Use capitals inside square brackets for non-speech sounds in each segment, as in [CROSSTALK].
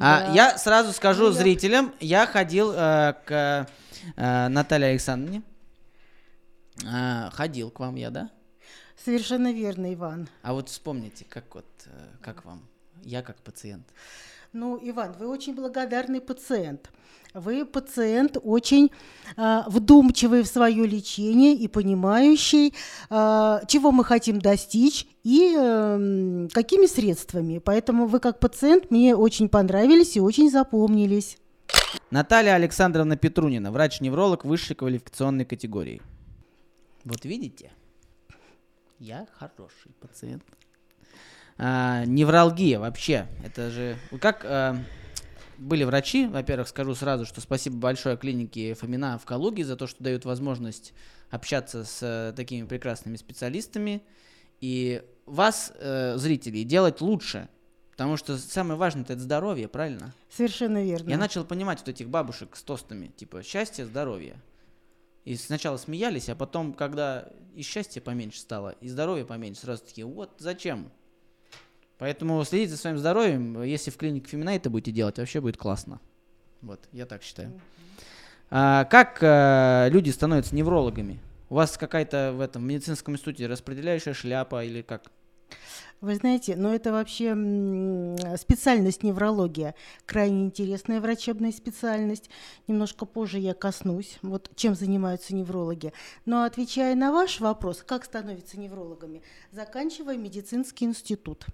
А, Да. я сразу скажу Ну, зрителям, я ходил э, к э, Наталье Александровне. А, ходил к вам я, да? Совершенно верно, Иван. А вот вспомните, как вот, э, как вам? Я как пациент. Ну, Иван, вы очень благодарный пациент. Вы пациент очень а, вдумчивый в свое лечение и понимающий, а, чего мы хотим достичь и эм, какими средствами. Поэтому вы как пациент мне очень понравились и очень запомнились. Наталья Александровна Петрунина, врач-невролог высшей квалификационной категории. Вот видите, я хороший пациент. А, невралгия вообще, это же... вы Как а, были врачи, во-первых, скажу сразу, что спасибо большое клинике Фомина в Калуге за то, что дают возможность общаться с э, такими прекрасными специалистами и вас, э, зрителей, делать лучше. Потому что самое важное это здоровье, правильно? Совершенно верно. Я начал понимать вот этих бабушек с тостами, типа счастье, здоровье. И сначала смеялись, а потом, когда и счастья поменьше стало, и здоровья поменьше, сразу такие, вот зачем? Поэтому следите за своим здоровьем. Если в клинике Фемина это будете делать, вообще будет классно. Вот, я так считаю. А, как э, люди становятся неврологами? У вас какая-то в этом медицинском институте распределяющая шляпа или как? Вы знаете, но это вообще специальность неврология, крайне интересная врачебная специальность. Немножко позже я коснусь, вот чем занимаются неврологи. Но отвечая на ваш вопрос, как становятся неврологами, заканчивая медицинский институт.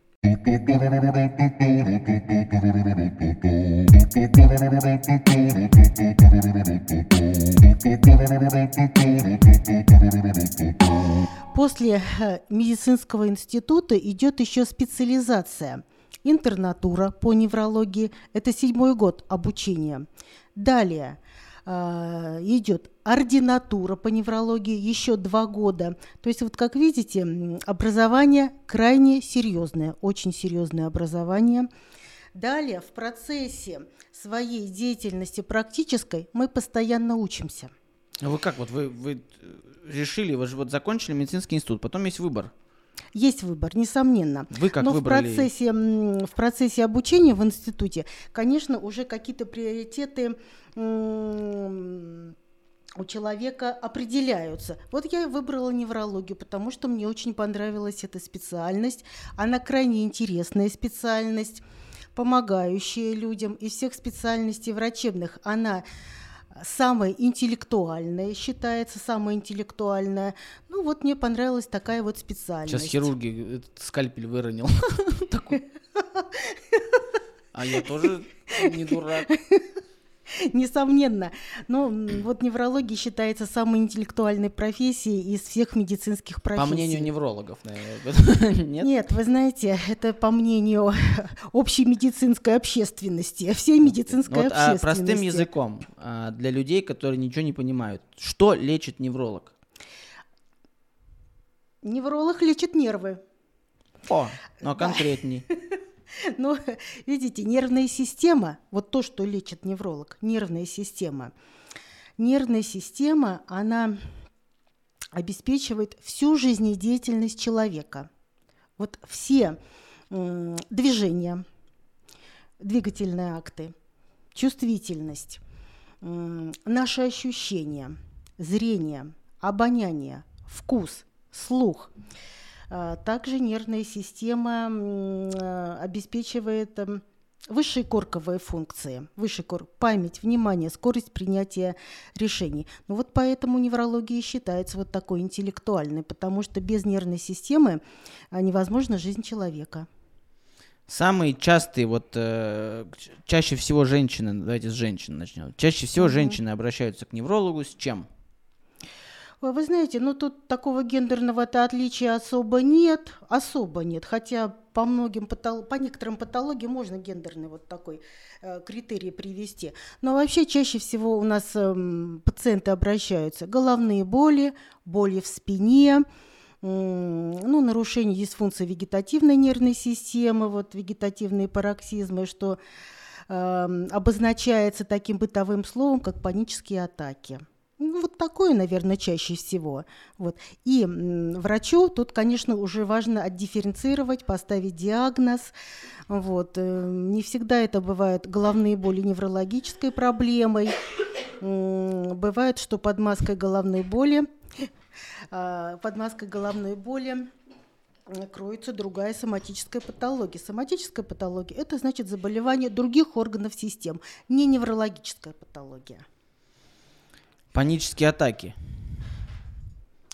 После э, медицинского института идет еще специализация. Интернатура по неврологии – это седьмой год обучения. Далее э, идет ординатура по неврологии, еще два года. То есть вот как видите, образование крайне серьезное, очень серьезное образование. Далее в процессе своей деятельности практической мы постоянно учимся. А Вы как вот, вы, вы э, решили, вы же вот закончили медицинский институт, потом есть выбор. Есть выбор, несомненно. Вы как Но выбрали? в процессе, в процессе обучения в институте, конечно, уже какие-то приоритеты у человека определяются. Вот я выбрала неврологию, потому что мне очень понравилась эта специальность. Она крайне интересная специальность, помогающая людям. Из всех специальностей врачебных она самая интеллектуальная, считается самая интеллектуальная. Ну вот мне понравилась такая вот специальность. Сейчас хирурги этот скальпель выронил. [LAUGHS] [LAUGHS] А я тоже не дурак. [LAUGHS] Несомненно. Но вот неврология считается самой интеллектуальной профессией из всех медицинских профессий. По мнению неврологов, наверное. [LAUGHS] Нет? Нет, вы знаете, это по мнению [LAUGHS] общей медицинской общественности, всей медицинской Вот, а общественности. простым языком, а, для людей, которые ничего не понимают, что лечит невролог? Невролог лечит нервы. О, ну а конкретней. [LAUGHS] Но, видите, нервная система, вот то, что лечит невролог, нервная система. Нервная система, она обеспечивает всю жизнедеятельность человека. Вот все движения, двигательные акты, чувствительность, наши ощущения, зрение, обоняние, вкус, слух – Также нервная система а, обеспечивает эм, высшие корковые функции, высший кор, память, внимание, скорость принятия решений. Ну вот поэтому неврология считается вот такой интеллектуальной, потому что без нервной системы а, невозможна жизнь человека. Самые частые, вот э, чаще всего женщины, давайте с женщин начнем. Чаще всего женщины обращаются к неврологу с чем? Вы знаете, ну тут такого гендерного-то отличия особо нет, особо нет, хотя по многим по некоторым патологиям можно гендерный вот такой э, критерий привести. Но вообще чаще всего у нас эм, пациенты обращаются головные боли, боли в спине, ну, нарушение дисфункции вегетативной нервной системы, вот вегетативные пароксизмы, что эм, обозначается таким бытовым словом, как панические атаки. Ну, вот такое, наверное, чаще всего. Вот. И врачу тут, конечно, уже важно отдифференцировать, поставить диагноз. Вот. э, Не всегда это бывает головные боли неврологической проблемой. Бывает, что под маской головной боли, а, под маской головной боли кроется другая соматическая патология. Соматическая патология – это значит заболевание других органов систем, не неврологическая патология. Панические атаки.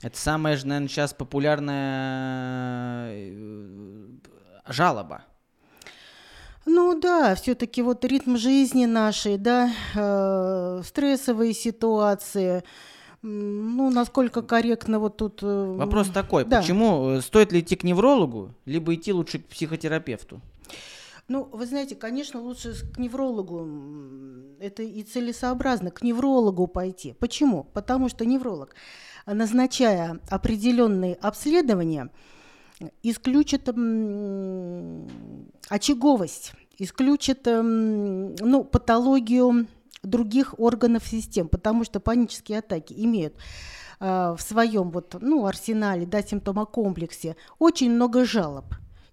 Это самая же, наверное, сейчас популярная э, жалоба. Ну да, все-таки вот ритм жизни нашей, да, э, стрессовые ситуации, ну насколько корректно вот тут. э, Вопрос такой, да. почему э, стоит ли идти к неврологу, либо идти лучше к психотерапевту? Ну, вы знаете, конечно, лучше к неврологу, это и целесообразно, к неврологу пойти. Почему? Потому что невролог, назначая определенные обследования, исключит очаговость, исключит ну, патологию других органов систем, потому что панические атаки имеют а, в своем вот, ну, арсенале, да, симптомокомплексе очень много жалоб.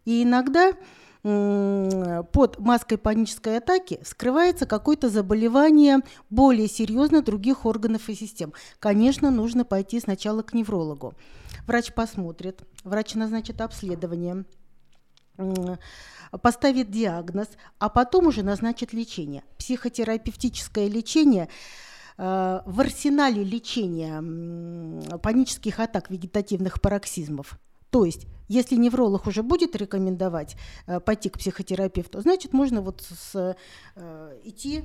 И иногда под маской панической атаки скрывается какое-то заболевание более серьезно других органов и систем. Конечно, нужно пойти сначала к неврологу. Врач посмотрит, врач назначит обследование, поставит диагноз, а потом уже назначит лечение. Психотерапевтическое лечение э, в арсенале лечения панических атак, вегетативных пароксизмов. То есть, если невролог уже будет рекомендовать э, пойти к психотерапевту, значит, можно вот с, э, идти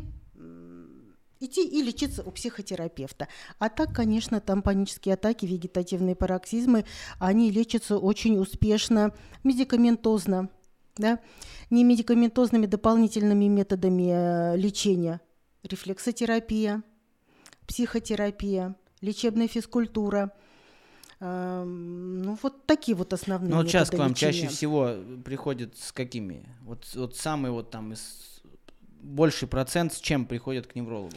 идти и лечиться у психотерапевта. А так, конечно, там панические атаки, вегетативные пароксизмы, они лечатся очень успешно, медикаментозно, да, не медикаментозными дополнительными методами э, лечения. Рефлексотерапия, психотерапия, лечебная физкультура. Ну, вот такие вот основные Ну вот сейчас к вам лечения. чаще всего приходят с какими? Вот, вот самый вот там из больший процент с чем приходят к неврологу?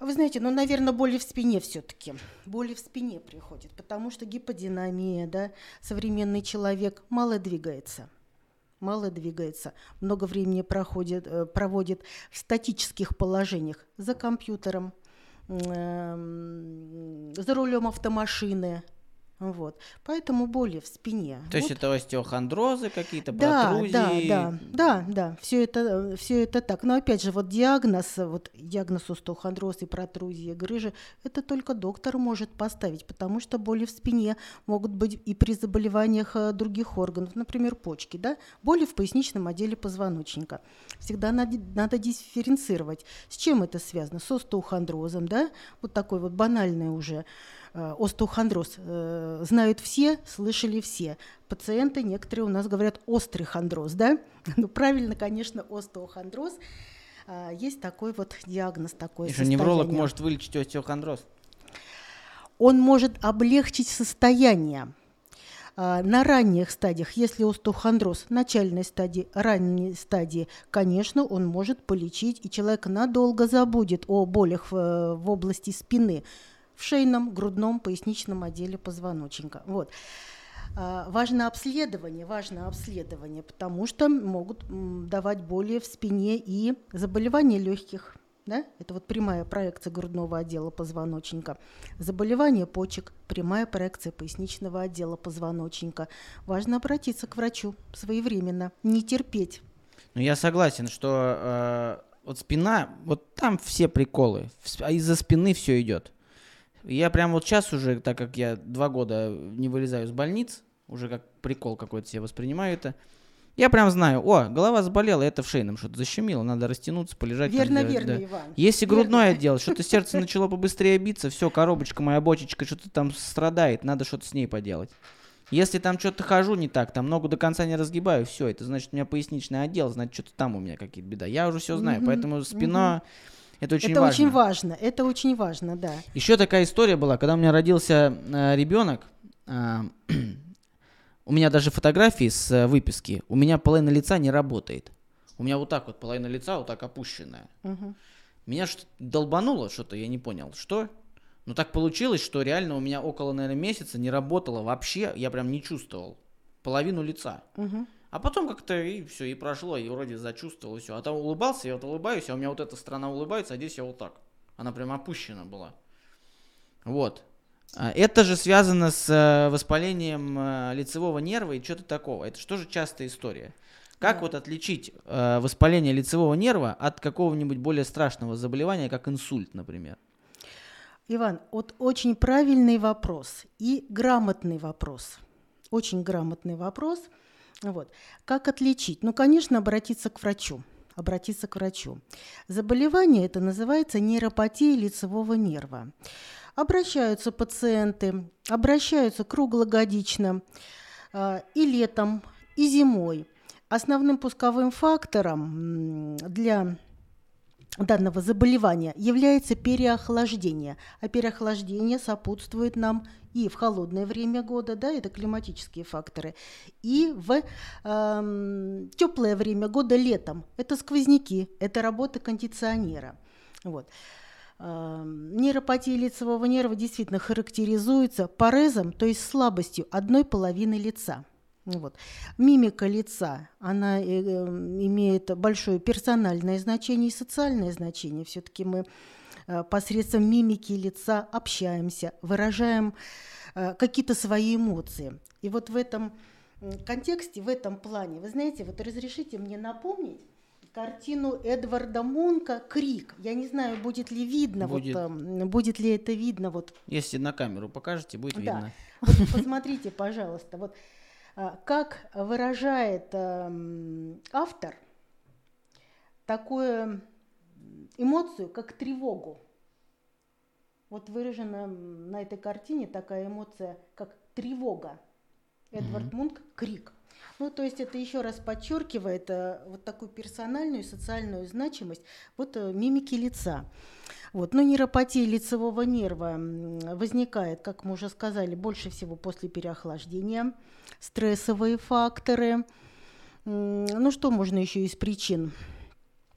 Вы знаете, ну, наверное, боли в спине все-таки. Боли в спине приходят, потому что гиподинамия, да, современный человек мало двигается. Мало двигается, много времени проходит, э, проводит в статических положениях за компьютером, эм, за рулем автомашины. Вот. Поэтому боли в спине. То есть Вот. это остеохондрозы какие-то, Да, протрузии? да, да, да, да, все это, все это так. Но опять же, вот диагноз, вот диагноз остеохондроз и протрузия грыжи, это только доктор может поставить, потому что боли в спине могут быть и при заболеваниях э, других органов, например, почки, да, боли в поясничном отделе позвоночника. Всегда надо, надо дифференцировать. С чем это связано? С остеохондрозом, да, вот такой вот банальный уже э, остеохондроз э, знают все, слышали все. Пациенты некоторые у нас говорят острый хондроз, да? [LAUGHS] Ну, правильно, конечно, остеохондроз. А, Есть такой вот диагноз, такой что невролог может вылечить остеохондроз? Он может облегчить состояние. А, На ранних стадиях, если остеохондроз, начальной стадии, ранней стадии, конечно, он может полечить, и человек надолго забудет о болях в, э, в области спины, шейном, грудном, поясничном отделе позвоночника. Вот. А, Важно обследование, важно обследование, потому что могут давать боли в спине и заболевания легких. Да? Это вот прямая проекция грудного отдела позвоночника. Заболевание почек, прямая проекция поясничного отдела позвоночника. Важно обратиться к врачу своевременно, не терпеть. Ну, я согласен, что э, вот спина, вот там все приколы, а из-за спины все идет. Я прям вот сейчас уже, так как я два года не вылезаю из больниц, уже как прикол какой-то себе воспринимаю это, я прям знаю, о, голова заболела, это в шейном что-то защемило, надо растянуться, полежать. там, Верно, сделать, верно, да. Иван. Если Верно. грудное отдел, что-то сердце начало побыстрее биться, все, коробочка моя, бочечка, что-то там страдает, надо что-то с ней поделать. Если там что-то хожу не так, там ногу до конца не разгибаю, все, это значит у меня поясничный отдел, значит что-то там у меня какие-то беда. Я уже все знаю, поэтому спина это очень это важно. очень важно, это очень важно, да. Еще такая история была, когда у меня родился э, ребенок, а, [CLEARS THROAT] у меня даже фотографии с э, выписки, у меня половина лица не работает. У меня вот так вот половина лица вот так опущенная. Мгм. Меня что-то долбануло, что-то я не понял, что. Но так получилось, что реально у меня около, наверное, месяца не работало вообще, я прям не чувствовал половину лица. Мгм. А потом как-то и все, и прошло, и вроде зачувствовал, и все. А там улыбался, я вот улыбаюсь, а у меня вот эта сторона улыбается, а здесь я вот так. Она прям опущена была. Вот. А, Это же связано с э, воспалением э, лицевого нерва и что-то такого. Это что же частая история. Как Да. вот отличить э, воспаление лицевого нерва от какого-нибудь более страшного заболевания, как инсульт, например? Иван, вот очень правильный вопрос и грамотный вопрос. Очень грамотный вопрос. Вот. Как отличить? Ну, конечно, обратиться к врачу. Обратиться к врачу. Заболевание это называется нейропатия лицевого нерва. Обращаются пациенты, обращаются круглогодично а, и летом, и зимой. Основным пусковым фактором для данного заболевания является переохлаждение. А переохлаждение сопутствует нам и в холодное время года, да, это климатические факторы, и в теплое время года летом. Это сквозняки, это работа кондиционера. Вот. Эм, Нейропатия лицевого нерва действительно характеризуется парезом, то есть слабостью одной половины лица. Вот. Мимика лица, она э, э, имеет большое персональное значение и социальное значение. Все-таки мы э, посредством мимики лица общаемся, выражаем какие-то свои эмоции. И вот в этом контексте, в этом плане, вы знаете, вот разрешите мне напомнить картину Эдварда Мунка «Крик». Я не знаю, будет ли видно, Будет. Вот, эм, будет ли это видно вот Если на камеру покажете, будет Да. видно. вот посмотрите, пожалуйста, вот как выражает эм, автор такую эмоцию, как тревогу. Вот выражена на этой картине такая эмоция, как тревога. Эдвард Мунк крик. Ну, то есть это еще раз подчеркивает э, вот такую персональную и социальную значимость вот э, мимики лица. Вот. Но нейропатия лицевого нерва возникает, как мы уже сказали, больше всего после переохлаждения, стрессовые факторы. Ну, что можно еще из причин?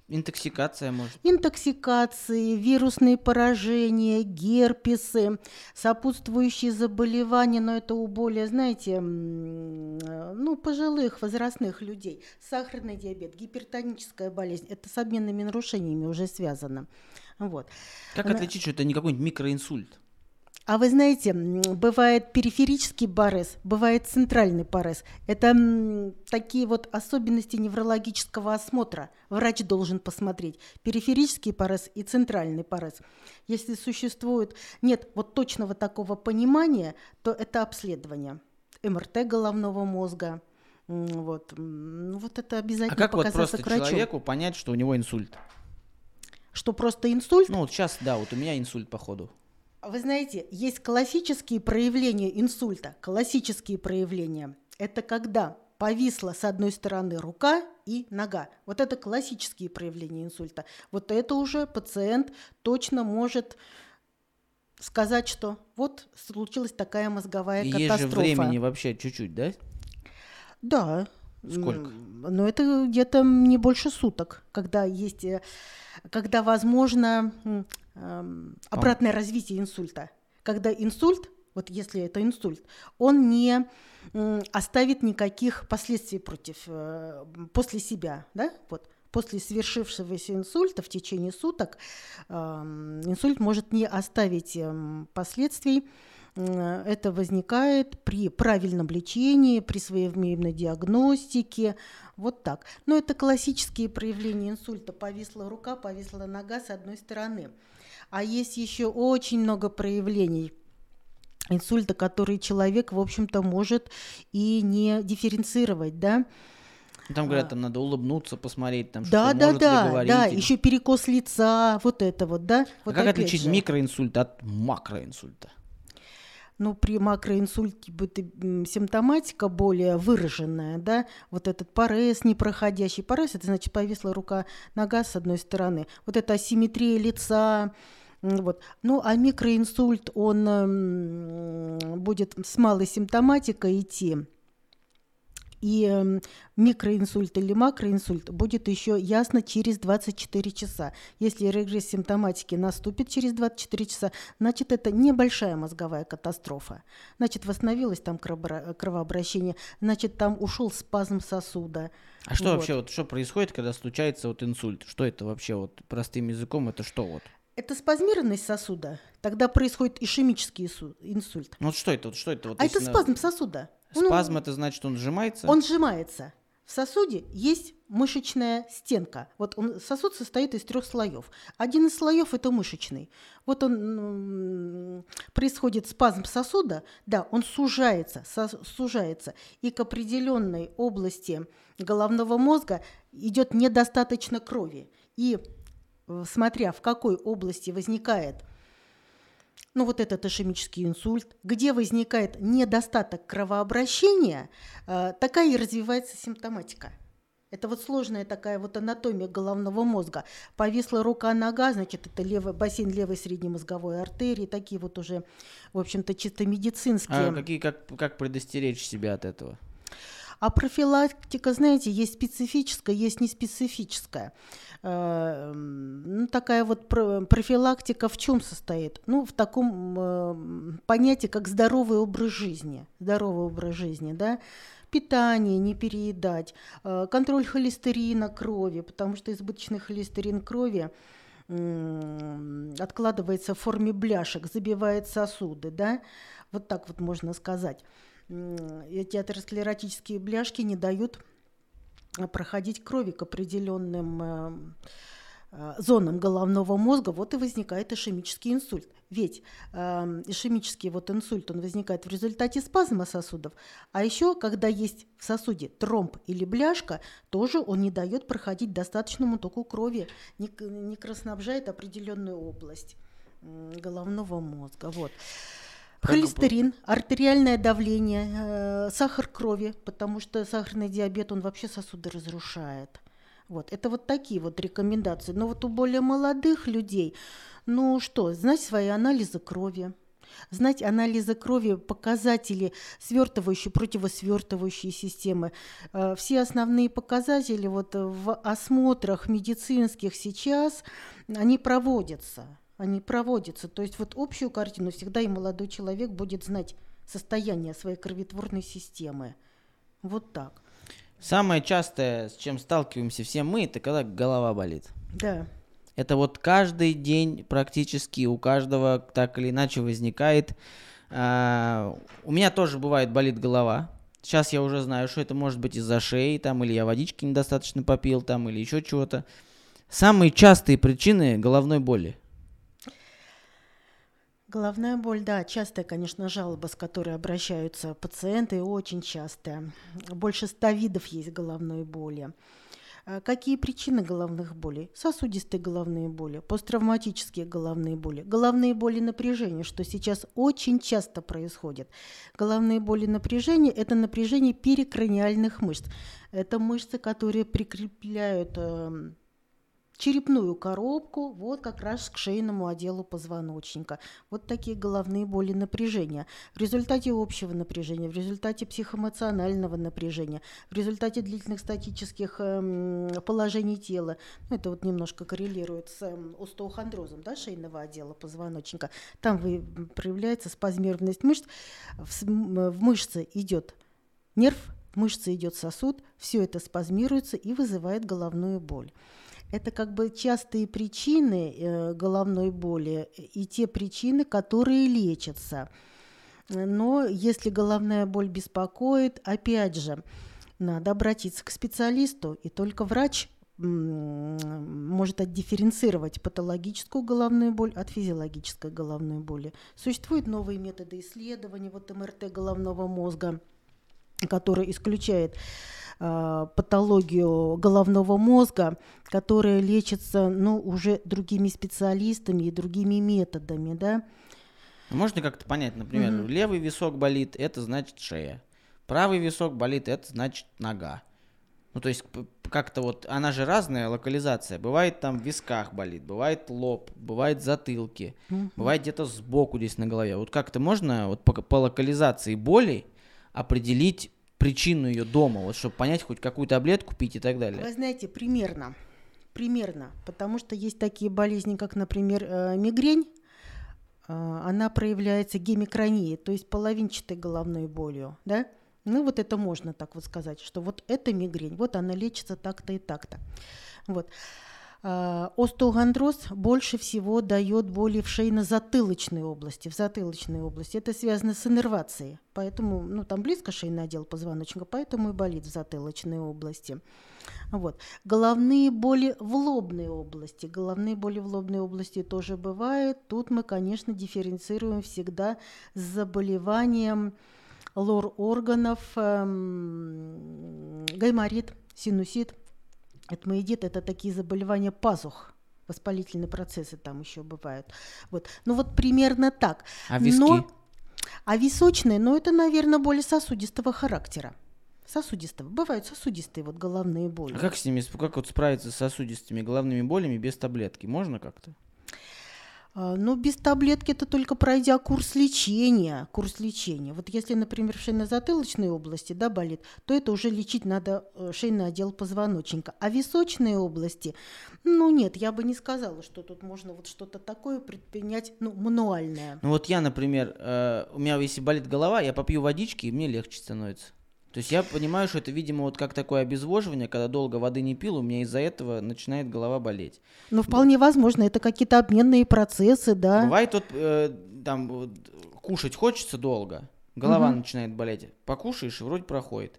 Интоксикация может. Интоксикации, вирусные поражения, герпесы, сопутствующие заболевания, но это у более, знаете, э, ну, пожилых, возрастных людей. Сахарный диабет, гипертоническая болезнь, это с обменными нарушениями уже связано. Вот. Как Она- отличить, что это не какой-нибудь микроинсульт? А вы знаете, бывает периферический парез, бывает центральный парез. Это такие вот особенности неврологического осмотра. Врач должен посмотреть периферический парез и центральный парез. Если существует, нет вот точного такого понимания, то это обследование. МРТ головного мозга. Вот, ну вот это обязательно А как вот просто к врачу. человеку понять, что у него инсульт? Что просто инсульт? Ну вот сейчас, да, вот у меня инсульт походу. Вы знаете, есть классические проявления инсульта. Классические проявления. Это когда повисла с одной стороны рука и нога. Вот это классические проявления инсульта. Вот это уже пациент точно может сказать, что вот случилась такая мозговая И есть же катастрофа. времени вообще чуть-чуть, да? Да. Сколько? Но это где-то не больше суток, когда есть, э, когда возможно эм, обратное развитие инсульта. Когда инсульт, вот если это инсульт, он не оставит никаких последствий против, э, после себя, да, вот. После свершившегося инсульта в течение суток эм, инсульт может не оставить эм, последствий. М, Это возникает при правильном лечении, при своевременной диагностике, вот так. Но это классические проявления инсульта. Повисла рука, повисла нога с одной стороны. А есть еще очень много проявлений инсульта, которые человек, в общем-то, может и не дифференцировать, да? Там говорят, там надо улыбнуться, посмотреть, там А. Да, что да, может ли да, говорить. да, или- еще перекос лица, вот это вот, да? А Вот как опять отличить же. микроинсульт от макроинсульта? Ну, при макроинсульте будет симптоматика более выраженная, да, вот этот парез непроходящий. Парез – это значит повисла рука, нога с одной стороны. Вот эта асимметрия лица, вот. Ну, а микроинсульт, он м, будет с малой симптоматикой идти. И э, микроинсульт или макроинсульт будет еще ясно через 24 часа. Если регресс симптоматики наступит через 24 часа, значит это небольшая мозговая катастрофа. Значит восстановилось там кровообращение, значит там ушел спазм сосуда. А что вот. вообще вот что происходит, когда случается вот инсульт? Что это вообще вот простым языком это что вот? Это спазмированность сосуда. Тогда происходит ишемический инсульт. Ну вот что это? Вот что это? Вот, а это спазм сосуда. Спазм ну, это значит, он сжимается? Он сжимается. В сосуде есть мышечная стенка. Вот он, сосуд состоит из трех слоев. Один из слоев это мышечный. Вот он происходит спазм сосуда, да, он сужается, со, сужается, и к определенной области головного мозга идет недостаточно крови. И смотря в какой области возникает ну вот этот ишемический инсульт, где возникает недостаток кровообращения, э, такая и развивается симптоматика. Это вот сложная такая вот анатомия головного мозга. Повисла рука-нога, значит, это левый, бассейн левой среднемозговой артерии, такие вот уже, в общем-то, чисто медицинские. А какие, как, как предостеречь себя от этого? А профилактика, знаете, есть специфическая, есть неспецифическая. Э, ну, такая вот профилактика в чем состоит? Ну, в таком понятии, как здоровый образ жизни. Здоровый образ жизни, да питание не переедать, э, контроль холестерина крови, потому что избыточный холестерин крови откладывается в форме бляшек, забивает сосуды, да, вот так вот можно сказать. Эти атеросклеротические бляшки не дают проходить крови к определенным э, э, зонам головного мозга, вот и возникает ишемический инсульт. Ведь э, ишемический вот инсульт, он возникает в результате спазма сосудов, а еще, когда есть в сосуде тромб или бляшка, тоже он не дает проходить достаточному току крови, не, не кровоснабжает определенную область головного мозга. Вот. Холестерин, артериальное давление, э, сахар крови, потому что сахарный диабет, он вообще сосуды разрушает. Вот, это вот такие вот рекомендации. Но вот у более молодых людей, ну что, знать свои анализы крови, знать анализы крови, показатели свертывающей, противосвертывающей системы. Э, все основные показатели вот в осмотрах медицинских сейчас, они проводятся они проводятся. То есть вот общую картину всегда и молодой человек будет знать состояние своей кровотворной системы. Вот так. Самое частое, с чем сталкиваемся все мы, это когда голова болит. Да. Это вот каждый день практически у каждого так или иначе возникает. А, у меня тоже бывает болит голова. Сейчас я уже знаю, что это может быть из-за шеи, там, или я водички недостаточно попил, там, или еще чего-то. Самые частые причины головной боли. Головная боль, да, частая, конечно, жалоба, с которой обращаются пациенты, очень частая. Больше ста видов есть головной боли. А какие причины головных болей? Сосудистые головные боли, посттравматические головные боли, головные боли напряжения, что сейчас очень часто происходит. Головные боли напряжения – это напряжение перекраниальных мышц. Это мышцы, которые прикрепляют эм, черепную коробку, вот как раз к шейному отделу позвоночника. Вот такие головные боли напряжения. В результате общего напряжения, в результате психоэмоционального напряжения, в результате длительных статических эм, положений тела, ну, это вот немножко коррелирует с эм, остеохондрозом да, шейного отдела позвоночника, там вы, проявляется спазмированность мышц, в, в мышце идет нерв, в мышце идет сосуд, все это спазмируется и вызывает головную боль. Это как бы частые причины э, головной боли и те причины, которые лечатся. Но если головная боль беспокоит, опять же, надо обратиться к специалисту, и только врач может отдифференцировать патологическую головную боль от физиологической головной боли. Существуют новые методы исследования, вот МРТ головного мозга, который исключает э, патологию головного мозга, которая лечится ну, уже другими специалистами и другими методами. Да? Можно как-то понять, например, угу. левый висок болит, это значит шея. Правый висок болит, это значит нога. Ну, то есть как-то вот, она же разная локализация. Бывает там в висках болит, бывает лоб, бывает затылки, угу. бывает где-то сбоку здесь на голове. Вот как-то можно вот по, по локализации боли определить причину ее дома, вот чтобы понять хоть какую таблетку пить и так далее? Вы знаете, примерно. Примерно. Потому что есть такие болезни, как, например, э, мигрень. Э, она проявляется гемикронией, то есть половинчатой головной болью. Да? Ну, вот это можно так вот сказать, что вот это мигрень, вот она лечится так-то и так-то. Вот. А, остеохондроз больше всего дает боли в шейно-затылочной области, в затылочной области. Это связано с иннервацией, поэтому, ну, там близко шейный отдел позвоночника, поэтому и болит в затылочной области. Вот. Головные боли в лобной области. Головные боли в лобной области тоже бывают. Тут мы, конечно, дифференцируем всегда с заболеванием лор органов, эм, гайморит, синусит. Этмоидит – это такие заболевания пазух, воспалительные процессы там еще бывают. Вот. Ну вот примерно так. А виски? Но, а височные, ну это, наверное, боли сосудистого характера. Сосудистого. Бывают сосудистые вот головные боли. А как с ними, как вот справиться с сосудистыми головными болями без таблетки? Можно как-то? А, но без таблетки это только пройдя курс лечения. Курс лечения. Вот если, например, в шейно-затылочной области да, болит, то это уже лечить надо э, шейный отдел позвоночника. А височные области, ну нет, я бы не сказала, что тут можно вот что-то такое предпринять, ну, мануальное. Ну вот я, например, э, у меня если болит голова, я попью водички, и мне легче становится. То есть я понимаю, что это, видимо, вот как такое обезвоживание, когда долго воды не пил, у меня из-за этого начинает голова болеть. Ну, вполне да. возможно, это какие-то обменные процессы, да. Бывает вот э, там вот, кушать хочется долго, голова угу. начинает болеть. Покушаешь, и вроде проходит.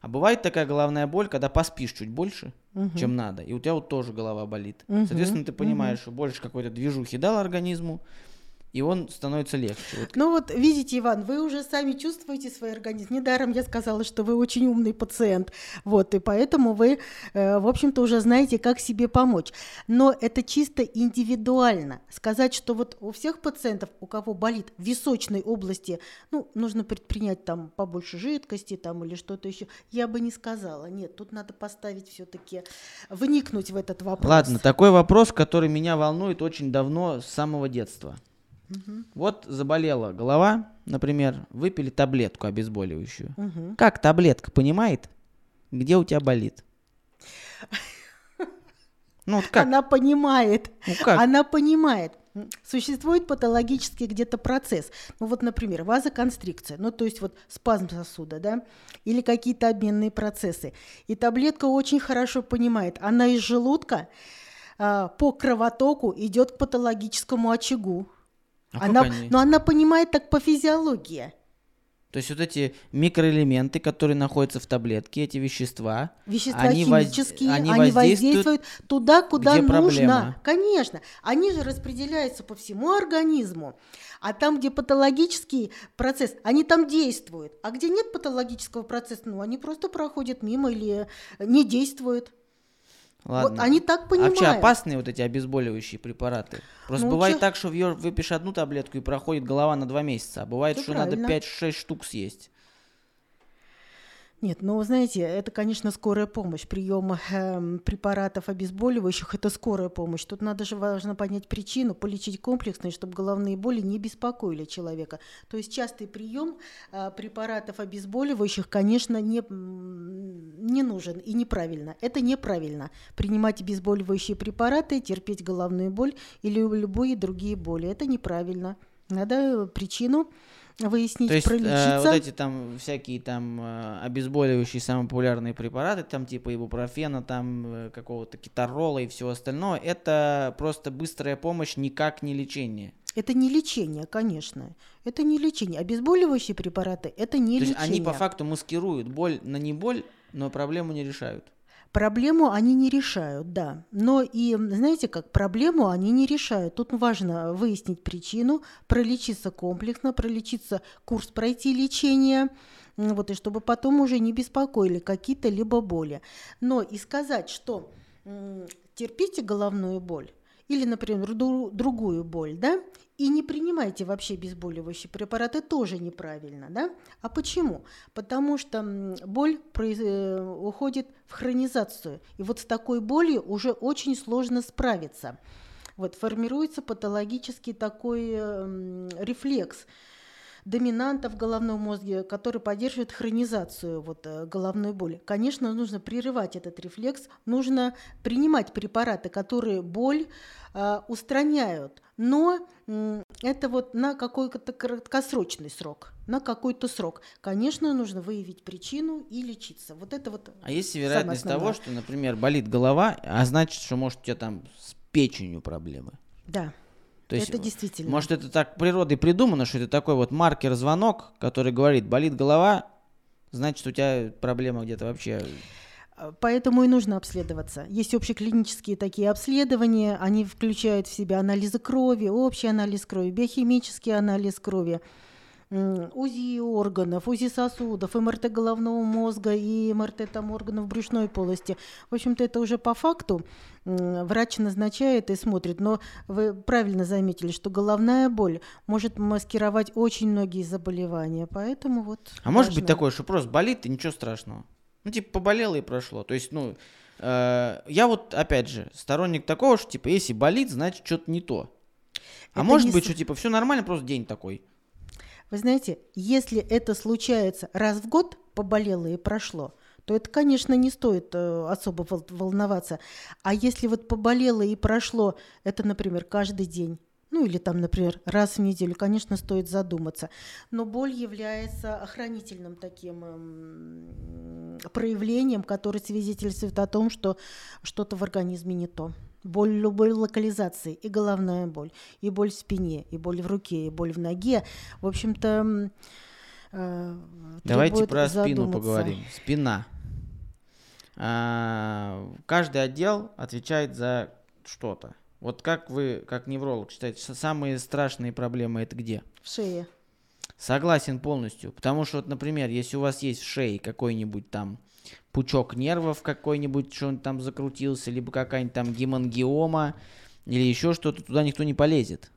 А бывает такая головная боль, когда поспишь чуть больше, угу. чем надо, и у тебя вот тоже голова болит. Угу. Соответственно, ты понимаешь, угу. что больше какой-то движухи дал организму, и он становится легче. Вот. Ну вот видите, Иван, вы уже сами чувствуете свой организм. Недаром я сказала, что вы очень умный пациент. Вот, и поэтому вы, э, в общем-то, уже знаете, как себе помочь. Но это чисто индивидуально. Сказать, что вот у всех пациентов, у кого болит в височной области, ну, нужно предпринять там побольше жидкости там или что-то еще, я бы не сказала. Нет, тут надо поставить все-таки, вникнуть в этот вопрос. Ладно, такой вопрос, который меня волнует очень давно, с самого детства. Угу. Вот заболела голова, например, выпили таблетку обезболивающую. Угу. Как таблетка понимает, где у тебя болит? Ну, вот как? Она понимает. Ну, как? Она понимает. Существует патологический где-то процесс. Ну вот, например, вазоконстрикция, ну то есть вот спазм сосуда, да, или какие-то обменные процессы. И таблетка очень хорошо понимает, она из желудка а, по кровотоку идет к патологическому очагу. А она, они... Но она понимает так по физиологии. То есть вот эти микроэлементы, которые находятся в таблетке, эти вещества, вещества они химические, воз... они, они воздействуют туда, куда где нужно. Проблема? Конечно, они же распределяются по всему организму. А там, где патологический процесс, они там действуют. А где нет патологического процесса, ну, они просто проходят мимо или не действуют. Ладно. Вот они так понимают. А вообще опасные вот эти обезболивающие препараты? Просто ну, бывает че... так, что выпьешь одну таблетку и проходит голова на два месяца, а бывает, Все что правильно. надо 5-6 штук съесть. Нет, ну, знаете, это, конечно, скорая помощь. Прием э, эм, препаратов обезболивающих – это скорая помощь. Тут надо же важно понять причину, полечить комплексно, чтобы головные боли не беспокоили человека. То есть частый прием э, препаратов обезболивающих, конечно, не, не нужен и неправильно. Это неправильно. Принимать обезболивающие препараты, терпеть головную боль или любые другие боли – это неправильно. Надо причину выяснить, То есть, пролечиться. Э, вот эти там всякие там э, обезболивающие самые популярные препараты, там типа ибупрофена, там э, какого-то китарола и всего остального, это просто быстрая помощь, никак не лечение. Это не лечение, конечно. Это не лечение. Обезболивающие препараты – это не То лечение. Есть они по факту маскируют боль на не боль, но проблему не решают. Проблему они не решают, да. Но и, знаете как, проблему они не решают. Тут важно выяснить причину, пролечиться комплексно, пролечиться, курс пройти лечение, вот, и чтобы потом уже не беспокоили какие-то либо боли. Но и сказать, что терпите головную боль, или, например, другую боль, да, и не принимайте вообще обезболивающие препараты, тоже неправильно, да? А почему? Потому что боль э, уходит в хронизацию, и вот с такой болью уже очень сложно справиться. Вот формируется патологический такой э, рефлекс, доминантов в головном мозге, который поддерживает хронизацию вот, э, головной боли. Конечно, нужно прерывать этот рефлекс, нужно принимать препараты, которые боль э, устраняют, но э, это вот на какой-то краткосрочный срок, на какой-то срок. Конечно, нужно выявить причину и лечиться. Вот это вот. А есть вероятность того, что, например, болит голова, а значит, что может у тебя там с печенью проблемы? Да. То есть, это действительно. Может, это так природой придумано, что это такой вот маркер-звонок, который говорит, болит голова, значит, у тебя проблема где-то вообще. Поэтому и нужно обследоваться. Есть общеклинические такие обследования, они включают в себя анализы крови, общий анализ крови, биохимический анализ крови, УЗИ органов, УЗИ сосудов, МРТ головного мозга и МРТ там, органов брюшной полости. В общем-то, это уже по факту врач назначает и смотрит. Но вы правильно заметили, что головная боль может маскировать очень многие заболевания. Поэтому вот. А важно. может быть такое, что просто болит и ничего страшного? Ну, типа, поболело и прошло. То есть, ну, э, я вот, опять же, сторонник такого, что, типа, если болит, значит, что-то не то. А это может быть, с... что, типа, все нормально, просто день такой. Вы знаете, если это случается раз в год, поболело и прошло, то это, конечно, не стоит э, особо волноваться. А если вот поболело и прошло, это, например, каждый день, ну или там, например, раз в неделю, конечно, стоит задуматься. Но боль является охранительным таким эм, проявлением, которое свидетельствует о том, что что-то в организме не то боль любой локализации, и головная боль, и боль в спине, и боль в руке, и боль в ноге. В общем-то, э, Давайте про спину поговорим. Спина. А, каждый отдел отвечает за что-то. Вот как вы, как невролог, считаете, самые страшные проблемы это где? В шее. Согласен полностью. Потому что, вот, например, если у вас есть в шее какой-нибудь там пучок нервов какой-нибудь, что он там закрутился, либо какая-нибудь там гемангиома, или еще что-то, туда никто не полезет.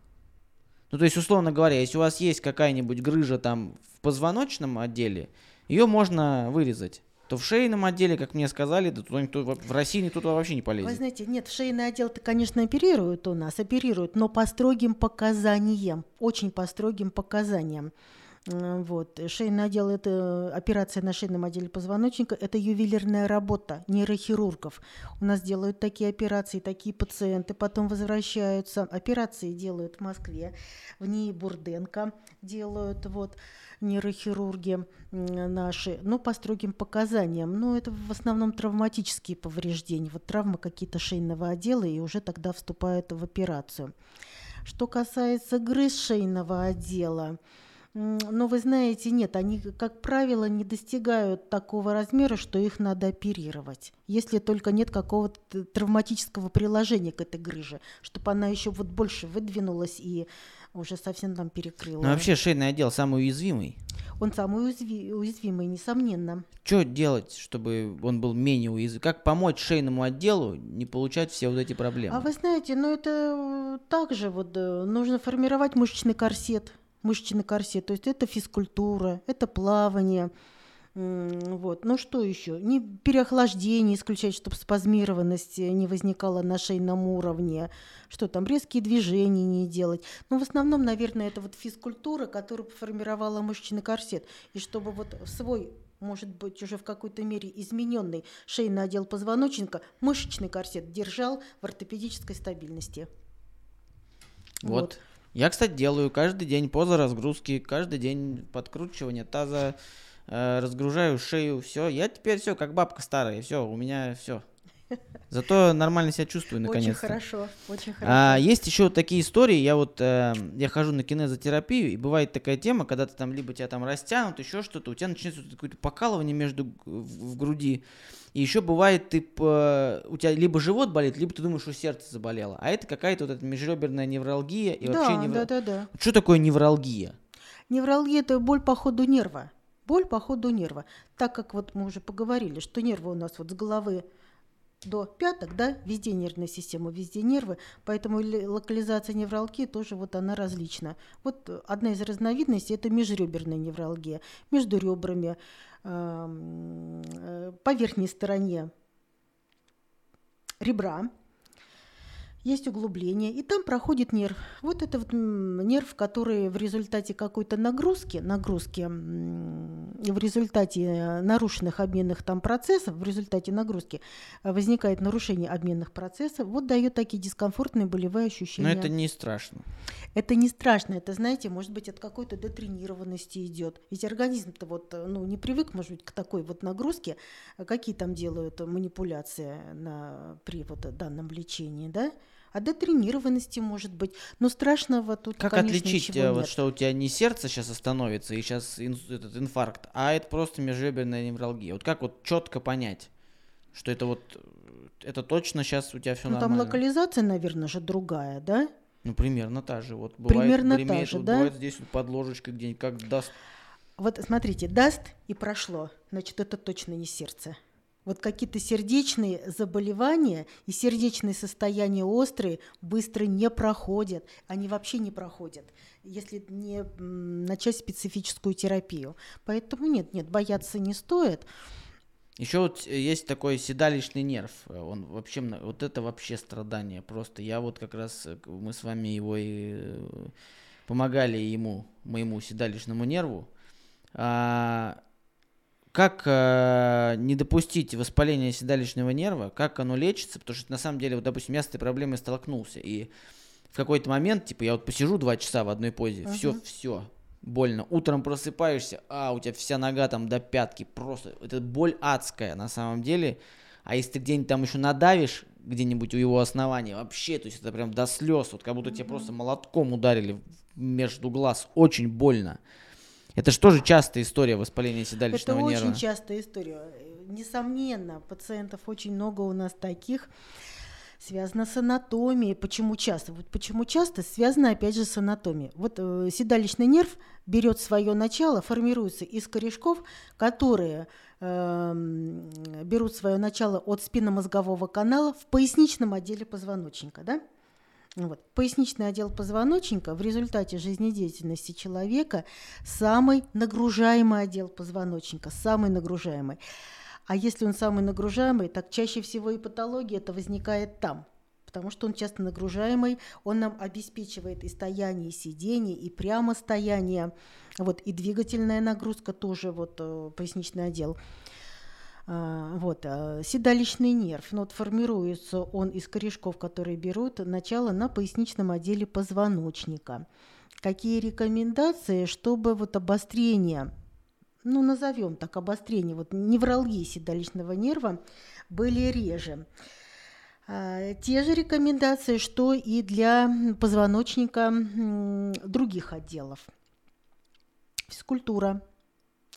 Ну, то есть, условно говоря, если у вас есть какая-нибудь грыжа там в позвоночном отделе, ее можно вырезать то в шейном отделе, как мне сказали, да туда никто, в России никто туда вообще не полезет. Вы знаете, нет, в шейный отдел-то, конечно, оперируют у нас, оперируют, но по строгим показаниям, очень по строгим показаниям. Вот. Шейный отдел – это операция на шейном отделе позвоночника, это ювелирная работа нейрохирургов. У нас делают такие операции, такие пациенты, потом возвращаются. Операции делают в Москве, в ней Бурденко делают, вот, нейрохирурги наши, но по строгим показаниям. Но это в основном травматические повреждения, вот травмы какие-то шейного отдела, и уже тогда вступают в операцию. Что касается грыз шейного отдела, но вы знаете, нет, они, как правило, не достигают такого размера, что их надо оперировать. Если только нет какого-то травматического приложения к этой грыже, чтобы она еще вот больше выдвинулась и уже совсем там перекрыла. Но вообще шейный отдел самый уязвимый. Он самый уязви- уязвимый, несомненно. Что делать, чтобы он был менее уязвим? Как помочь шейному отделу не получать все вот эти проблемы? А вы знаете, ну это также вот э, нужно формировать мышечный корсет мышечный корсет. То есть это физкультура, это плавание. Вот. Ну что еще? Не переохлаждение исключать, чтобы спазмированность не возникала на шейном уровне. Что там? Резкие движения не делать. Но ну, в основном, наверное, это вот физкультура, которая формировала мышечный корсет. И чтобы вот свой может быть, уже в какой-то мере измененный шейный отдел позвоночника, мышечный корсет держал в ортопедической стабильности. Вот. вот. Я, кстати, делаю каждый день поза разгрузки, каждый день подкручивание таза, э, разгружаю шею, все. Я теперь все, как бабка старая, все, у меня все. [LAUGHS] Зато нормально себя чувствую наконец. Очень хорошо, очень хорошо. А, есть еще такие истории. Я вот э, я хожу на кинезотерапию, и бывает такая тема, когда ты там либо тебя там растянут, еще что-то, у тебя начинается какое-то покалывание между в, в груди. И еще бывает, ты, у тебя либо живот болит, либо ты думаешь, что сердце заболело. А это какая-то вот эта межреберная невралгия. И да, вообще невр... да, да, да. Что такое невралгия? Невралгия – это боль по ходу нерва. Боль по ходу нерва. Так как вот мы уже поговорили, что нервы у нас вот с головы до пяток, да, везде нервная система, везде нервы, поэтому локализация невралгии тоже вот она различна. Вот одна из разновидностей – это межреберная невралгия. Между ребрами, э, по верхней стороне ребра, есть углубление, и там проходит нерв. Вот это вот нерв, который в результате какой-то нагрузки, нагрузки, в результате нарушенных обменных там процессов, в результате нагрузки э, возникает нарушение обменных процессов, вот дает такие дискомфортные болевые ощущения. Но это не страшно. Это не страшно, это, знаете, может быть, от какой-то детренированности идет. Ведь организм-то вот, э, ну, не привык, может быть, к такой вот нагрузке. Какие там делают манипуляции на, при вот данном лечении, да? А до тренированности может быть. Но страшного тут, Как конечно, отличить, ничего э, вот, нет. что у тебя не сердце сейчас остановится и сейчас ин- этот инфаркт, а это просто межреберная невралгия? Вот как вот четко понять, что это вот это точно сейчас у тебя все Ну, там нормально? локализация, наверное, же другая, да? Ну, примерно та же. Вот бывает, Примерно та гремит, же, вот да? бывает здесь вот под ложечкой где-нибудь, как даст. Вот смотрите, даст и прошло, значит, это точно не сердце. Вот какие-то сердечные заболевания и сердечные состояния острые быстро не проходят. Они вообще не проходят, если не начать специфическую терапию. Поэтому нет, нет, бояться не стоит. Еще вот э, есть такой седалищный нерв. э, Он вообще, вот это вообще страдание просто. Я вот как раз, э, мы с вами его и помогали ему, моему седалищному нерву. А, как э, не допустить воспаления седалищного нерва, как оно лечится, потому что на самом деле, вот, допустим, я с этой проблемой столкнулся, и в какой-то момент, типа, я вот посижу два часа в одной позе, все, Мгм. все, больно. Утром просыпаешься, а у тебя вся нога там до пятки, просто, это боль адская на самом деле. А если ты где-нибудь там еще надавишь, где-нибудь у его основания, вообще, то есть это прям до слез, вот как будто тебе просто молотком ударили между глаз, очень больно. Это же тоже частая история воспаления Это седалищного очень нерва. частая история. Э, Несомненно, пациентов очень много у нас таких. Связано с анатомией. Почему часто? Вот почему часто связано опять же с анатомией. Вот э, седалищный нерв берет свое начало, формируется из корешков, которые эм, берут свое начало от спинномозгового канала в поясничном отделе позвоночника, да? Вот. Поясничный отдел позвоночника в результате жизнедеятельности человека самый нагружаемый отдел позвоночника, самый нагружаемый. А если он самый нагружаемый, так чаще всего и патология это возникает там. Потому что он часто нагружаемый, он нам обеспечивает и стояние, и сидение, и прямо стояние, вот, и двигательная нагрузка тоже, вот, э, поясничный отдел. А, Вот, а, седалищный нерв, ну, вот формируется он из корешков, которые берут начало на поясничном отделе позвоночника. Какие рекомендации, чтобы вот обострение, ну, назовем так, обострение вот невралгии седалищного нерва были реже? А, Те же рекомендации, что и для позвоночника других отделов. Физкультура,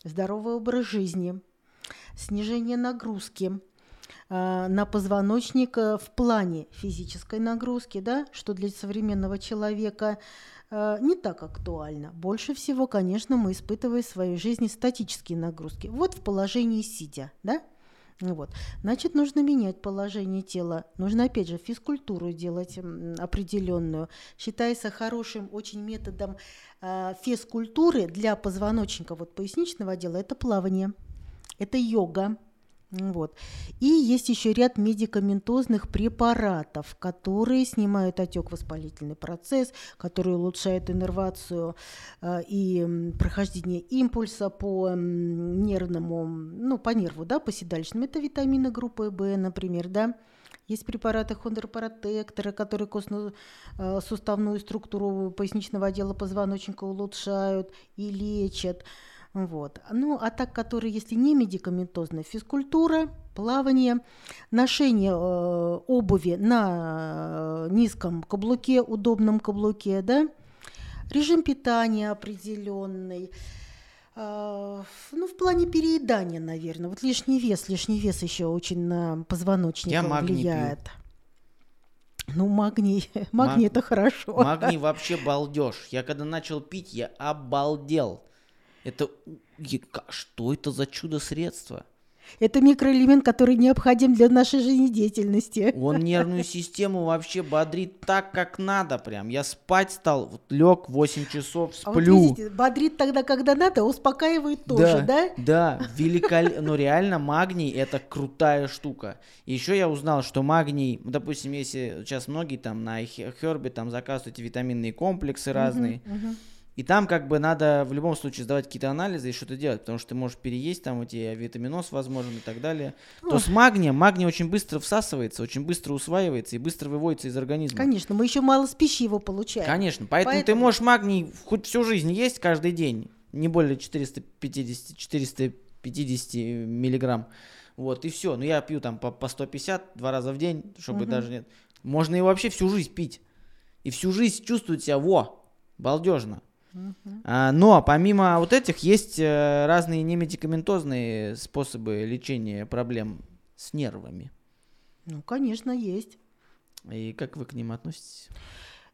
здоровый образ жизни, снижение нагрузки а, на позвоночник э, в плане физической нагрузки, да, что для современного человека э, не так актуально. Больше всего, конечно, мы испытываем в своей жизни статические нагрузки. Вот в положении сидя, да, Вот. Значит, нужно менять положение тела. Нужно, опять же, физкультуру делать определенную. Считается хорошим очень методом э, физкультуры для позвоночника, вот поясничного отдела, это плавание, это йога. Вот. И есть еще ряд медикаментозных препаратов, которые снимают отек воспалительный процесс, которые улучшают иннервацию э, и прохождение импульса по нервному, ну, по нерву, да, по седалищному. Это витамины группы В, например, да. Есть препараты хондропротекторы, которые костно-суставную структуру поясничного отдела позвоночника улучшают и лечат. Вот. Ну, а так, которые, если не медикаментозная, физкультура, плавание, ношение э, обуви на э, низком каблуке, удобном каблуке, да, режим питания определенный, э, ну, в плане переедания, наверное. Вот лишний вес, лишний вес еще очень на позвоночник Я магний пью. влияет. Ну, магний, [LAUGHS] магний Маг- это хорошо. Магний [LAUGHS] вообще балдеж. Я когда начал пить, я обалдел. Это что это за чудо средство? Это микроэлемент, который необходим для нашей жизнедеятельности. Он нервную систему вообще бодрит так, как надо прям. Я спать стал, вот лег 8 часов, А вот сплю. видите, бодрит тогда, когда надо, успокаивает тоже, да? Да, великолепно. Но реально магний это крутая штука. Еще я узнал, что магний, ну, допустим, если сейчас многие там на Хербе там заказывают эти витаминные комплексы разные, Мгм. И там как бы надо в любом случае сдавать какие-то анализы и что-то делать, потому что ты можешь переесть там эти витаминоз, возможно, и так далее. То с магнием, магний очень быстро всасывается, очень быстро усваивается и быстро выводится из организма. Конечно, мы еще мало с пищи его получаем. Конечно, поэтому, ты Поэтому- можешь магний хоть всю жизнь есть каждый день, не более 450, 450 миллиграмм. Вот, и все. Ну, я пью там по, по 150 два раза в день, чтобы Мгм. даже нет. Можно и вообще всю жизнь пить. И всю жизнь чувствовать себя, во, балдежно. А, но помимо вот этих есть э, разные немедикаментозные способы лечения проблем с нервами. Ну, конечно, есть. И как вы к ним относитесь?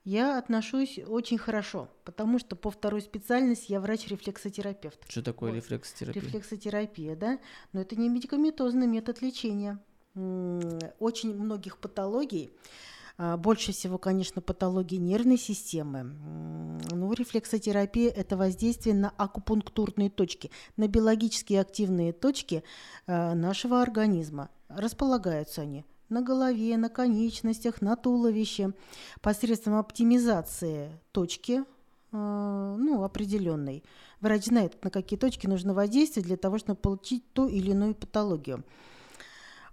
Я отношусь очень хорошо, потому что по второй специальности я врач-рефлексотерапевт. Что такое Вот. рефлексотерапия? Рефлексотерапия, да, но это не медикаментозный метод лечения. Очень многих патологий, а, больше всего, конечно, патологии нервной системы. М, Ну, рефлексотерапия – это воздействие на акупунктурные точки, на биологически активные точки а, нашего организма. Располагаются они на голове, на конечностях, на туловище посредством оптимизации точки, а, ну, определенной. Врач знает, на какие точки нужно воздействие для того, чтобы получить ту или иную патологию.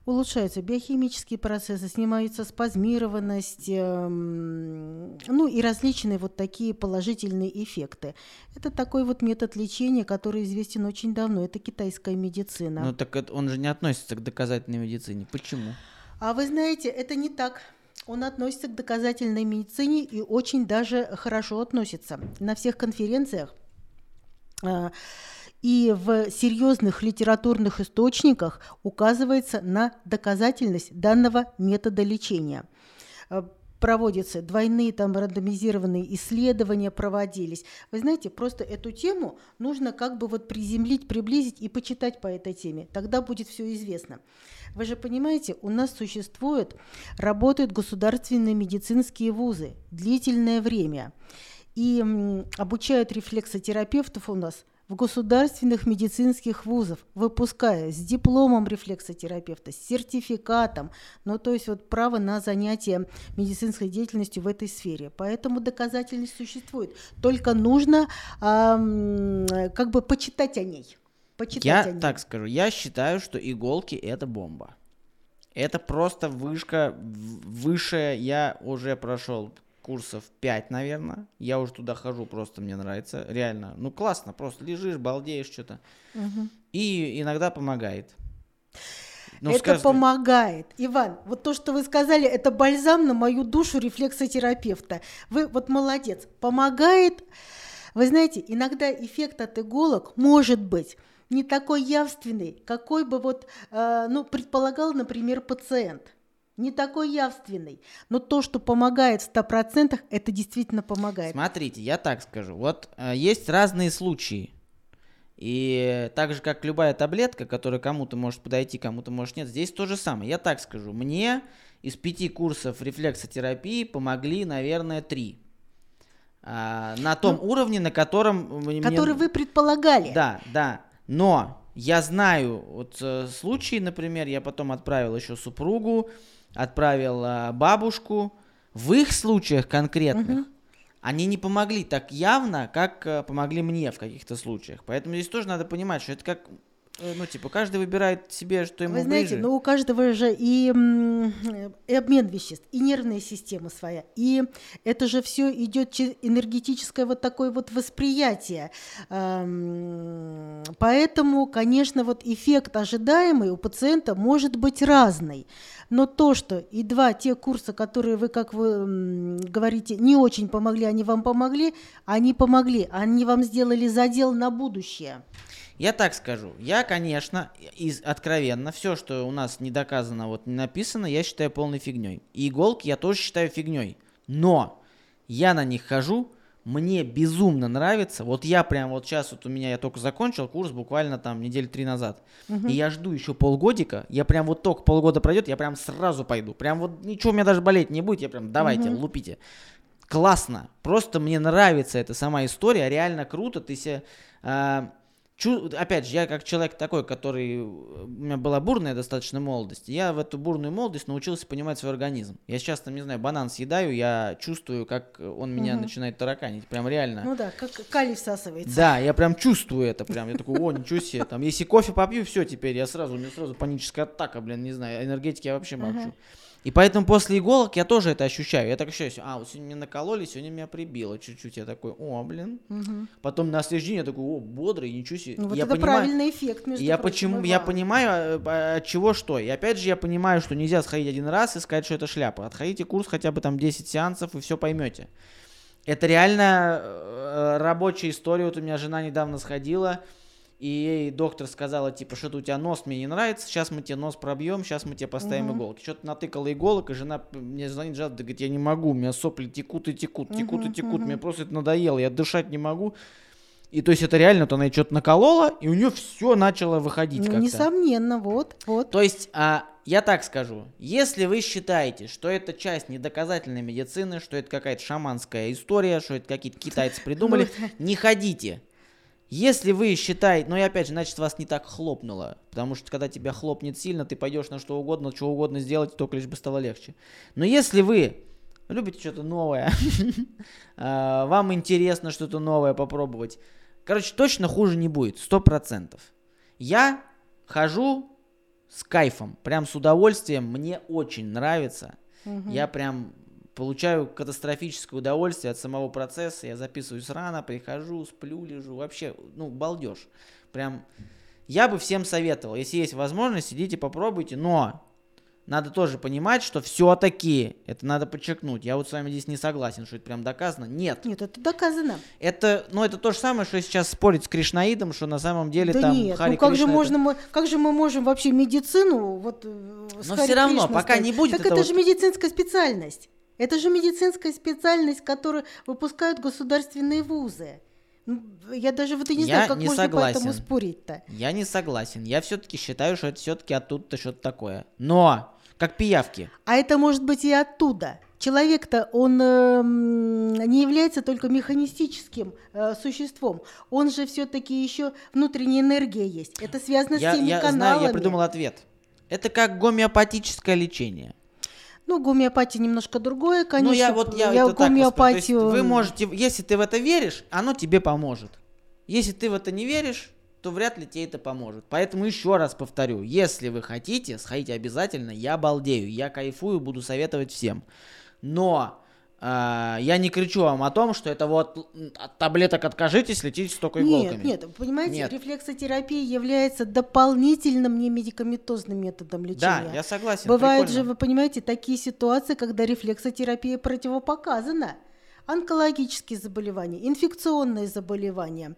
Улучшаются биохимические процессы, снимается спазмированность, эм, ну и различные вот такие положительные эффекты. Это такой вот метод лечения, который известен очень давно. Это китайская медицина. Ну так он же не относится к доказательной медицине. Почему? А вы знаете, это не так. Он относится к доказательной медицине и очень даже хорошо относится. На всех конференциях а, и в серьезных литературных источниках указывается на доказательность данного метода лечения. А, Проводятся двойные там рандомизированные исследования проводились. Вы знаете, просто эту тему нужно как бы вот приземлить, приблизить и почитать по этой теме. Тогда будет все известно. Вы же понимаете, у нас существуют, работают государственные медицинские вузы длительное время. И обучают рефлексотерапевтов у нас в государственных медицинских вузах, выпуская с дипломом рефлексотерапевта, с сертификатом, ну то есть вот право на занятие медицинской деятельностью в этой сфере. Поэтому доказательность существует. Только нужно ам, как бы почитать о ней. Почитать Я о ней. так скажу, я считаю, что иголки это бомба. Это просто вышка выше. Я уже прошел курсов 5, наверное. Я уже туда хожу, просто мне нравится. Реально. Ну классно, просто лежишь, балдеешь что-то. Мгм. И иногда помогает. Ну, это скажи, помогает. Иван, вот то, что вы сказали, это бальзам на мою душу рефлексотерапевта. Вы вот молодец. Помогает. Вы знаете, иногда эффект от иголок может быть не такой явственный, какой бы вот, э, ну, предполагал, например, пациент. Не такой явственный. Но то, что помогает в 100%, это действительно помогает. Смотрите, я так скажу. Вот э, есть разные случаи. И так же, как любая таблетка, которая кому-то может подойти, кому-то может нет, здесь то же самое. Я так скажу. Мне из пяти курсов рефлексотерапии помогли, наверное, три. А, на том уровне, на котором... мне- Который вы предполагали. Да, да. Но я знаю вот э, случаи, например, я потом отправил еще супругу, отправил э, бабушку. В их случаях конкретных они не помогли так явно, как э, помогли мне в каких-то случаях. Поэтому здесь тоже надо понимать, что это как, ну типа каждый выбирает себе, что ему Вы знаете, ближе. ну у каждого же и, и обмен веществ, и нервная система своя, и это же все идет через энергетическое вот такое вот восприятие. Ам, Поэтому, конечно, вот эффект ожидаемый у пациента может быть разный. Но то, что и два те курса, которые вы, как вы говорите, не очень помогли, они вам помогли, они помогли, они вам сделали задел на будущее. Я так скажу. Я, конечно, из откровенно, все, что у нас не доказано, вот не написано, я считаю полной фигней. И иголки я тоже считаю фигней. Но я на них хожу мне безумно нравится. Вот я прям вот сейчас вот у меня я только закончил курс буквально там недели три назад. Мгм. И я жду еще полгодика. Я прям вот только полгода пройдет, я прям сразу пойду. Прям вот ничего у меня даже болеть не будет. Я прям давайте, Мгм. лупите. Классно. Просто мне нравится эта сама история. Реально круто. Ты себе... а, чу- Опять же, я как человек такой, который... У меня была бурная достаточно молодость. Я в эту бурную молодость научился понимать свой организм. Я сейчас, там, не знаю, банан съедаю, я чувствую, как он меня Мгм. начинает тараканить. Прям реально. Ну да, как калий всасывается. Да, я прям чувствую это, прям, я такой, о, ничего себе, там, если кофе попью, все теперь, я сразу, у меня сразу паническая атака, блин, не знаю, энергетики я вообще молчу. Ага. И поэтому после иголок я тоже это ощущаю, я так ощущаю, а, вот сегодня меня накололи, сегодня меня прибило чуть-чуть, я такой, о, блин. Мгм. Потом на следующий день я такой, о, бодрый, ничего себе. Ну, вот я это понимаю, правильный эффект, между я прочим, почему, я понимаю, э, от чего что. И опять же, я понимаю, что нельзя сходить один раз и сказать, что это шляпа. Отходите курс хотя бы там 10 сеансов, и все поймете. Это реально э, рабочая история. Вот у меня жена недавно сходила, и ей доктор сказала, типа, что-то у тебя нос мне не нравится, сейчас мы тебе нос пробьем, сейчас мы тебе поставим Мгм. иголки. Что-то натыкала иголок, и жена мне звонит, жалко, говорит, я не могу, у меня сопли текут и текут, текут и Мгм, текут, мне мгм. просто это надоело, я дышать не могу. И то есть это реально, вот она что-то наколола, и у нее все начало выходить Ну, как-то. несомненно, вот, вот. То есть, а, я так скажу, если вы считаете, что это часть недоказательной медицины, что это какая-то шаманская история, что это какие-то китайцы [LAUGHS] придумали, Ну, не ходите. Если вы считаете, ну и опять же, значит вас не так хлопнуло, потому что когда тебя хлопнет сильно, ты пойдешь на что угодно, что угодно сделать, только лишь бы стало легче. Но если вы любите что-то новое, [LAUGHS] а, вам интересно что-то новое попробовать, короче, точно хуже не будет, сто процентов. Я хожу с кайфом, прям с удовольствием, мне очень нравится. Я прям получаю катастрофическое удовольствие от самого процесса. Я записываюсь рано, прихожу, сплю, лежу. Вообще, ну, балдеж. Прям я бы всем советовал, если есть возможность, идите попробуйте, но надо тоже понимать, что все-таки, это надо подчеркнуть, я вот с вами здесь не согласен, что это прям доказано. Нет, Нет, это доказано. это, ну, это то же самое, что сейчас спорить с Кришнаидом, что на самом деле да там нет, Хари ну как же Кришна это- можно мы, как же мы можем вообще медицину вот э, Но всё равно, Кришной пока ставить? не будет Так это это, вот- же медицинская специальность. Это же медицинская специальность, которую выпускают государственные вузы. Ну, Я даже вот и не Я знаю, как не можно по этому согласен. спорить-то. Я не согласен. Я все-таки считаю, что это все-таки оттуда что-то такое. Но, как пиявки. А это может быть и оттуда. Человек-то, он эм, не является только механистическим э, существом. Он же все-таки еще внутренняя энергия есть. Это связано Я, с теми я каналами. знаю, я придумал ответ. Это как гомеопатическое лечение. Ну, гомеопатия немножко другое, конечно. ну, я вот я, это так воспри- гомеопатию... То есть вы можете, если ты в это веришь, оно тебе поможет. Если ты в это не веришь, то вряд ли тебе это поможет. Поэтому еще раз повторю, если вы хотите, сходите обязательно, я балдею, я кайфую, буду советовать всем. Но я не кричу вам о том, что это вот от таблеток откажитесь, летите с только иголками. Нет, нет, понимаете, Нет. рефлексотерапия является дополнительным немедикаментозным методом Да, лечения. я согласен. Бывают же, вы понимаете, такие ситуации, когда рефлексотерапия противопоказана. Онкологические заболевания, инфекционные заболевания.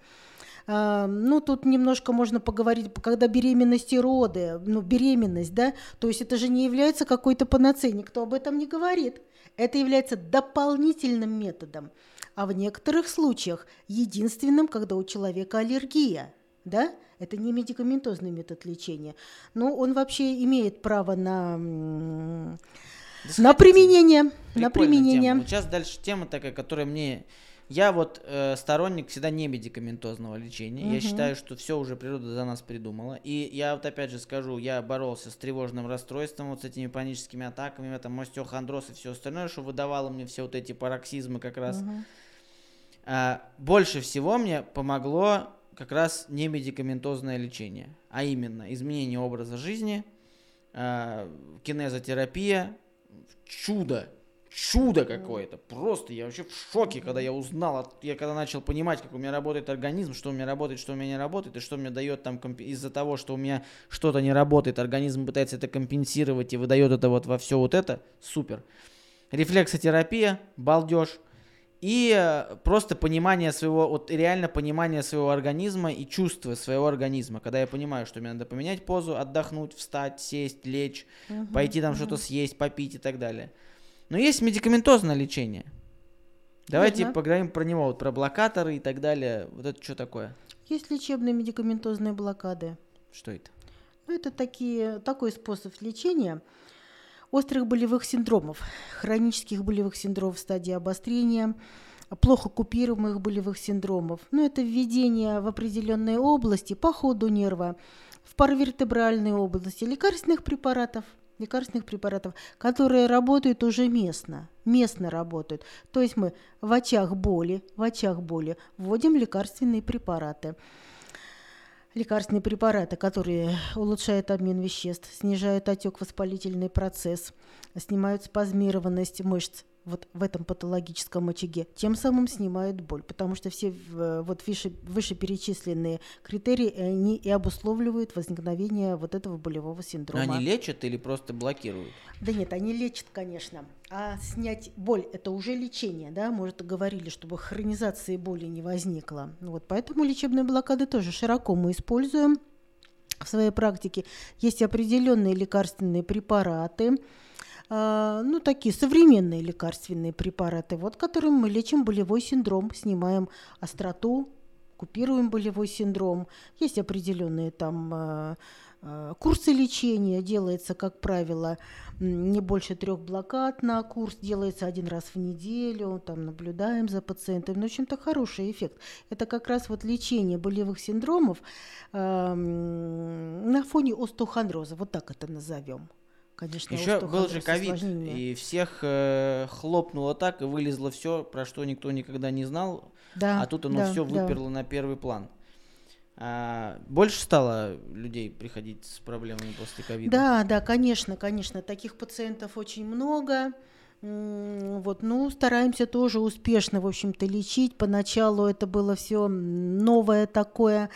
А, Ну, тут немножко можно поговорить, когда беременность и роды, ну, беременность, да, то есть это же не является какой-то панацеей, никто об этом не говорит. Это является дополнительным методом, а в некоторых случаях единственным, когда у человека аллергия, да, это не медикаментозный метод лечения, но он вообще имеет право на, Да на применение, на применение. тема. Вот сейчас дальше тема такая, которая мне... Я вот э, сторонник всегда не медикаментозного лечения. Я Мгм. считаю, что все уже природа за нас придумала. И я вот опять же скажу, я боролся с тревожным расстройством, вот с этими паническими атаками, там остеохондроз и все остальное, что выдавало мне все вот эти пароксизмы как раз. Мгм. А, больше всего мне помогло как раз не медикаментозное лечение, а именно изменение образа жизни, а, кинезотерапия, чудо, чудо какое-то. Просто я вообще в шоке, когда я узнал, я когда начал понимать, как у меня работает организм, что у меня работает, что у меня не работает, и что мне дает там комп- из-за того, что у меня что-то не работает, организм пытается это компенсировать и выдает это вот во все вот это, супер. Рефлексотерапия, балдеж. И э, просто понимание своего, вот реально понимание своего организма и чувство своего организма. Когда я понимаю, что мне надо поменять позу, отдохнуть, встать, сесть, лечь, Мгм. пойти там что-то съесть, попить и так далее. Но есть медикаментозное лечение. Давайте Верно. поговорим про него, вот про блокаторы и так далее. Вот это что такое? Есть лечебные медикаментозные блокады. Что это? Ну, это такие, такой способ лечения острых болевых синдромов, хронических болевых синдромов в стадии обострения, плохо купируемых болевых синдромов. Ну, это введение в определенные области по ходу нерва, в паравертебральной области лекарственных препаратов, лекарственных препаратов, которые работают уже местно, местно работают. То есть мы в очах боли, в очах боли вводим лекарственные препараты. Лекарственные препараты, которые улучшают обмен веществ, снижают отек воспалительный процесс, снимают спазмированность мышц, вот в этом патологическом очаге, тем самым снимают боль, потому что все в- вот выше, вышеперечисленные критерии они и обусловливают возникновение вот этого болевого Но синдрома. они лечат или просто блокируют? Да нет, они лечат, конечно. А снять боль – это уже лечение, да? Может, говорили, чтобы хронизации боли не возникло. Вот, поэтому лечебные блокады тоже широко мы используем в своей практике. Есть определенные лекарственные препараты, ну, такие современные лекарственные препараты, вот, которым мы лечим болевой синдром, снимаем остроту, купируем болевой синдром. Есть определенные там а, а, курсы лечения, делается, как правило, не больше трех блокад на курс, делается один раз в неделю, там наблюдаем за пациентом. Ну, в общем-то, хороший эффект. Это как раз вот лечение болевых синдромов а, м, на фоне остеохондроза, вот так это назовем. Конечно, Еще был же ковид, и всех э, хлопнуло так, и вылезло все, про что никто никогда не знал, Да, а тут оно да, все да. выперло на первый план. А, больше стало людей приходить с проблемами после ковида? Да, да, конечно, конечно, таких пациентов очень много. Вот, ну, стараемся тоже успешно, в общем-то, лечить. Поначалу это было все новое такое.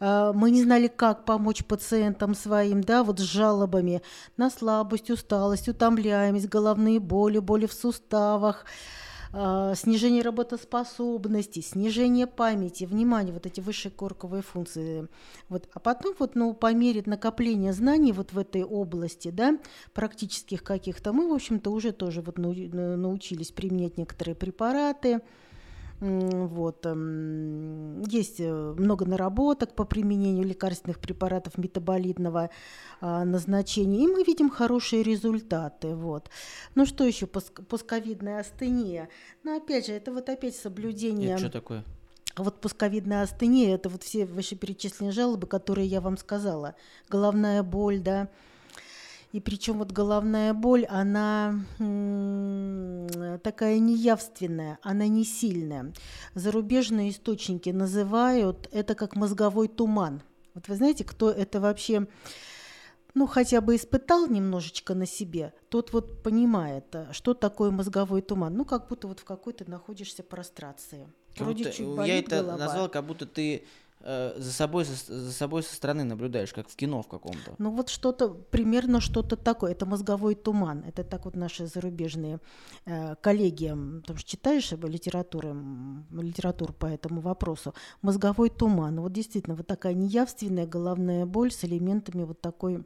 А, Мы не знали, как помочь пациентам своим, да, вот с жалобами на слабость, усталость, утомляемость, головные боли, боли в суставах, а, снижение работоспособности, снижение памяти, внимание, вот эти высшие корковые функции. Вот. А потом вот, ну, по мере накопления знаний вот в этой области, да, практических каких-то, мы, в общем-то, уже тоже вот на- научились применять некоторые препараты. Вот. м, Есть э, много наработок по применению лекарственных препаратов метаболитного а, назначения, и мы видим хорошие результаты. Вот. Ну что еще? Постковидная астения. Ну опять же, это вот опять соблюдение... Это что такое? А вот пусковидная астения – это вот все вышеперечисленные жалобы, которые я вам сказала. Головная боль, да. И причем вот головная боль, она такая неявственная, она не сильная. Зарубежные источники называют это как мозговой туман. Вот вы знаете, кто это вообще ну, хотя бы испытал немножечко на себе, тот вот понимает, а, что такое мозговой туман. Ну, как будто вот в какой-то находишься прострации. Вроде чуть я это голова. назвал, как будто ты э, за, собой, со- за собой со стороны наблюдаешь, как в кино в каком-то. Ну вот что-то, примерно что-то такое. Это мозговой туман. Это так вот наши зарубежные э, коллеги, потому что читаешь э, литературу, литературу по этому вопросу. Мозговой туман. Вот действительно, вот такая неявственная головная боль с элементами вот такой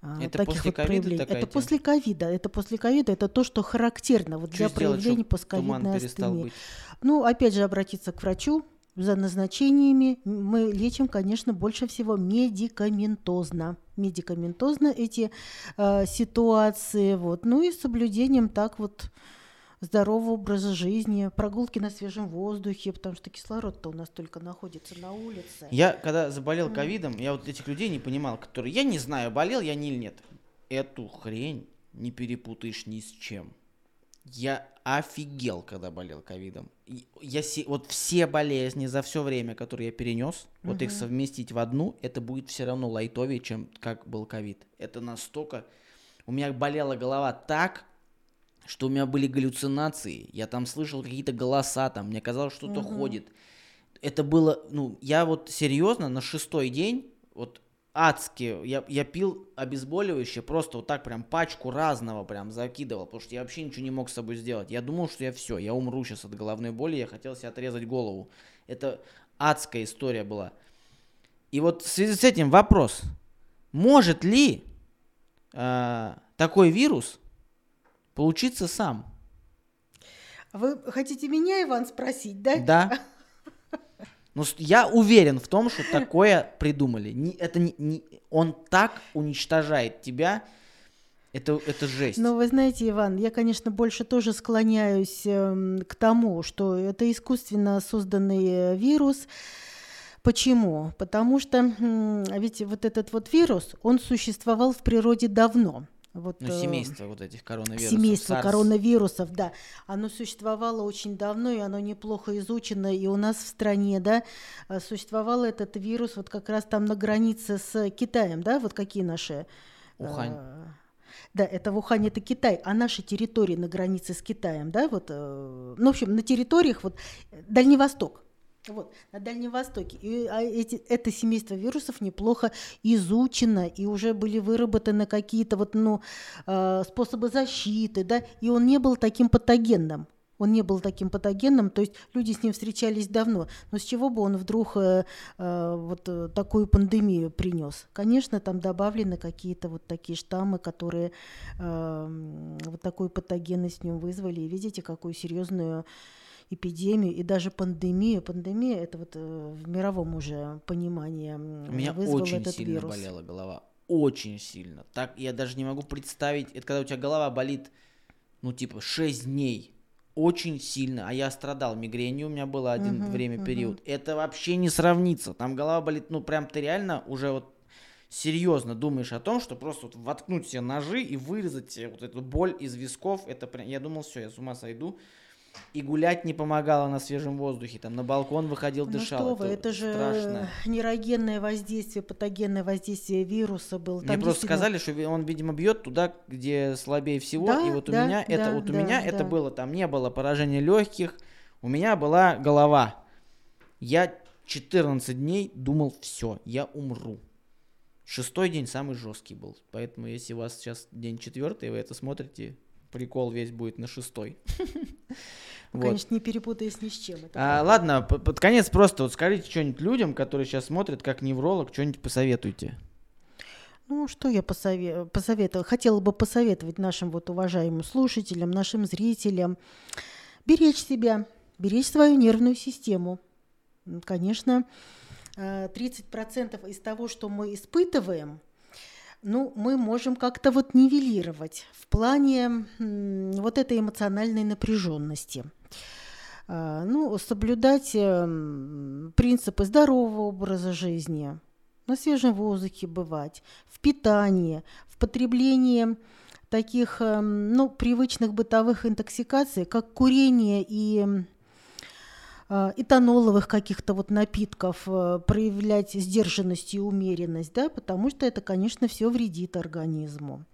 а, Это таких после вот проявлений. такая Это тема? после ковида. Это после ковида. Это то, что характерно вот Что для сделать, проявлений постковидной быть? Ну, опять же, обратиться к врачу за назначениями. Мы лечим, конечно, больше всего медикаментозно. Медикаментозно эти э, ситуации. Вот. Ну и с соблюдением так вот здорового образа жизни, прогулки на свежем воздухе, потому что кислород-то у нас только находится на улице. Я, когда заболел ковидом, я вот этих людей не понимал, которые, я не знаю, болел я не или нет. Эту хрень не перепутаешь ни с чем. Я офигел, когда болел ковидом. Я се- вот все болезни за все время, которые я перенес, вот их совместить в одну, это будет все равно лайтовее, чем как был ковид. Это настолько... У меня болела голова так, что у меня были галлюцинации. Я там слышал какие-то голоса, там мне казалось, что-то ходит. Это было, ну, я вот серьезно на шестой день, вот адски, я, я пил обезболивающее, просто вот так прям пачку разного прям закидывал, потому что я вообще ничего не мог с собой сделать. Я думал, что я все, я умру сейчас от головной боли, я хотел себе отрезать голову. Это адская история была. И вот в связи с этим вопрос, может ли э, такой вирус получиться сам? Вы хотите меня, Иван, спросить, да? Да. [LAUGHS] Ну, я уверен в том, что такое придумали. Не- это не, не- он так уничтожает тебя. Это, это жесть. Но вы знаете, Иван, я, конечно, больше тоже склоняюсь эм, к тому, что это искусственно созданный э, вирус. Почему? Потому что ведь вот этот вот вирус, он существовал в природе давно. Вот, Ну, э, семейство вот этих коронавирусов. Семейство SARS. коронавирусов, да. Оно существовало очень давно, и оно неплохо изучено. И у нас в стране, да, э, существовал этот вирус вот как раз там на границе с Китаем, да, вот какие наши... э, Ухань. Да, это в Ухане, это Китай, а наши территории на границе с Китаем, да, вот, ну, в общем, на территориях, вот, Дальний Восток, вот, на Дальнем Востоке. И а эти, это семейство вирусов неплохо изучено, и уже были выработаны какие-то вот, ну, э, способы защиты, да, и он не был таким патогенным. Он не был таким патогенным, то есть люди с ним встречались давно. Но с чего бы он вдруг э, э, вот э, такую пандемию принес? Конечно, там добавлены какие-то вот такие штаммы, которые э, вот такую патогенность в нем вызвали. И видите, какую серьезную эпидемию и даже пандемию. Пандемия это вот э, в мировом уже понимании У меня вызвал очень этот сильно вирус. болела голова. Очень сильно. Так я даже не могу представить. Это когда у тебя голова болит, ну, типа, 6 дней. Очень сильно. А я страдал мигренью, у меня было один Мгм, время мгм. период. Это вообще не сравнится. Там голова болит, ну, прям ты реально уже вот серьезно думаешь о том, что просто вот воткнуть себе ножи и вырезать вот эту боль из висков. Это прям... Я думал, все, я с ума сойду. И гулять не помогало на свежем воздухе. Там на балкон выходил, Ну дышал. что вы, это же страшно. нейрогенное воздействие, патогенное воздействие вируса было. Мне Там просто действительно- сказали, что он, видимо, бьет туда, где слабее всего. Да, и вот у да, меня это, да, вот у да, меня это да. было, там не было поражения легких, у меня была голова. Я 14 дней думал, все, я умру. Шестой день самый жесткий был. Поэтому, если у вас сейчас день четвертый, вы это смотрите, прикол весь будет на шестой. [LAUGHS] Ну, Вот. Конечно, не перепутаясь ни с чем. А, ладно, п- под конец просто вот скажите что-нибудь людям, которые сейчас смотрят, как невролог, что-нибудь посоветуйте. Ну, что я посове- посоветовала? Хотела бы посоветовать нашим вот уважаемым слушателям, нашим зрителям беречь себя, беречь свою нервную систему. Конечно, э, 30% из того, что мы испытываем, ну, мы можем как-то вот нивелировать в плане вот этой эмоциональной напряженности. А, Ну, соблюдать эм, принципы здорового образа жизни, на свежем воздухе бывать, в питании, в потреблении таких, эм, ну, привычных бытовых интоксикаций, как курение и этаноловых каких-то вот напитков, э, проявлять сдержанность и умеренность, да, потому что это, конечно, все вредит организму.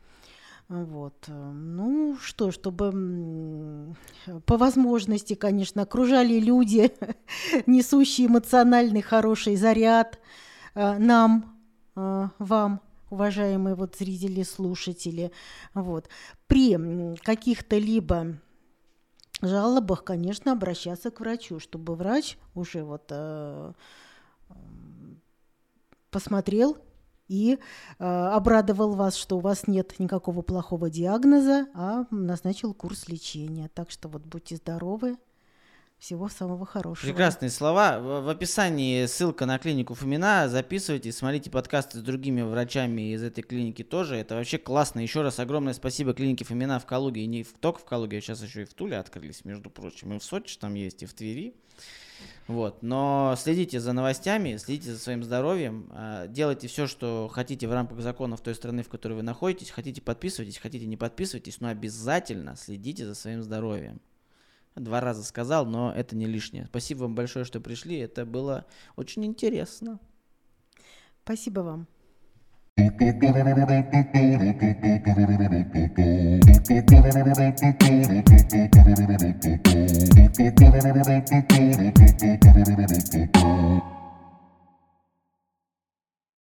Вот. э, Ну что, чтобы по возможности, конечно, окружали люди, [LAUGHS] несущие эмоциональный хороший заряд э, нам, вам, уважаемые вот зрители, слушатели. Вот. При каких-то либо жалобах, конечно, обращаться к врачу, чтобы врач уже вот э, посмотрел и э, обрадовал вас, что у вас нет никакого плохого диагноза, а назначил курс лечения. Так что вот будьте здоровы. Всего самого хорошего. Прекрасные слова. В, описании ссылка на клинику Фомина. Записывайте, смотрите подкасты с другими врачами из этой клиники тоже. Это вообще классно. Еще раз огромное спасибо клинике Фомина в Калуге. И не только в Калуге, а сейчас еще и в Туле открылись, между прочим. И в Сочи там есть, и в Твери. Вот. Но следите за новостями, следите за своим здоровьем, а, делайте все, что хотите в рамках законов той страны, в которой вы находитесь. Хотите подписывайтесь, хотите не подписывайтесь, но обязательно следите за своим здоровьем. Два раза сказал, но это не лишнее. Спасибо вам большое, что пришли. Это было очень интересно. Спасибо вам. Thank [LAUGHS] you.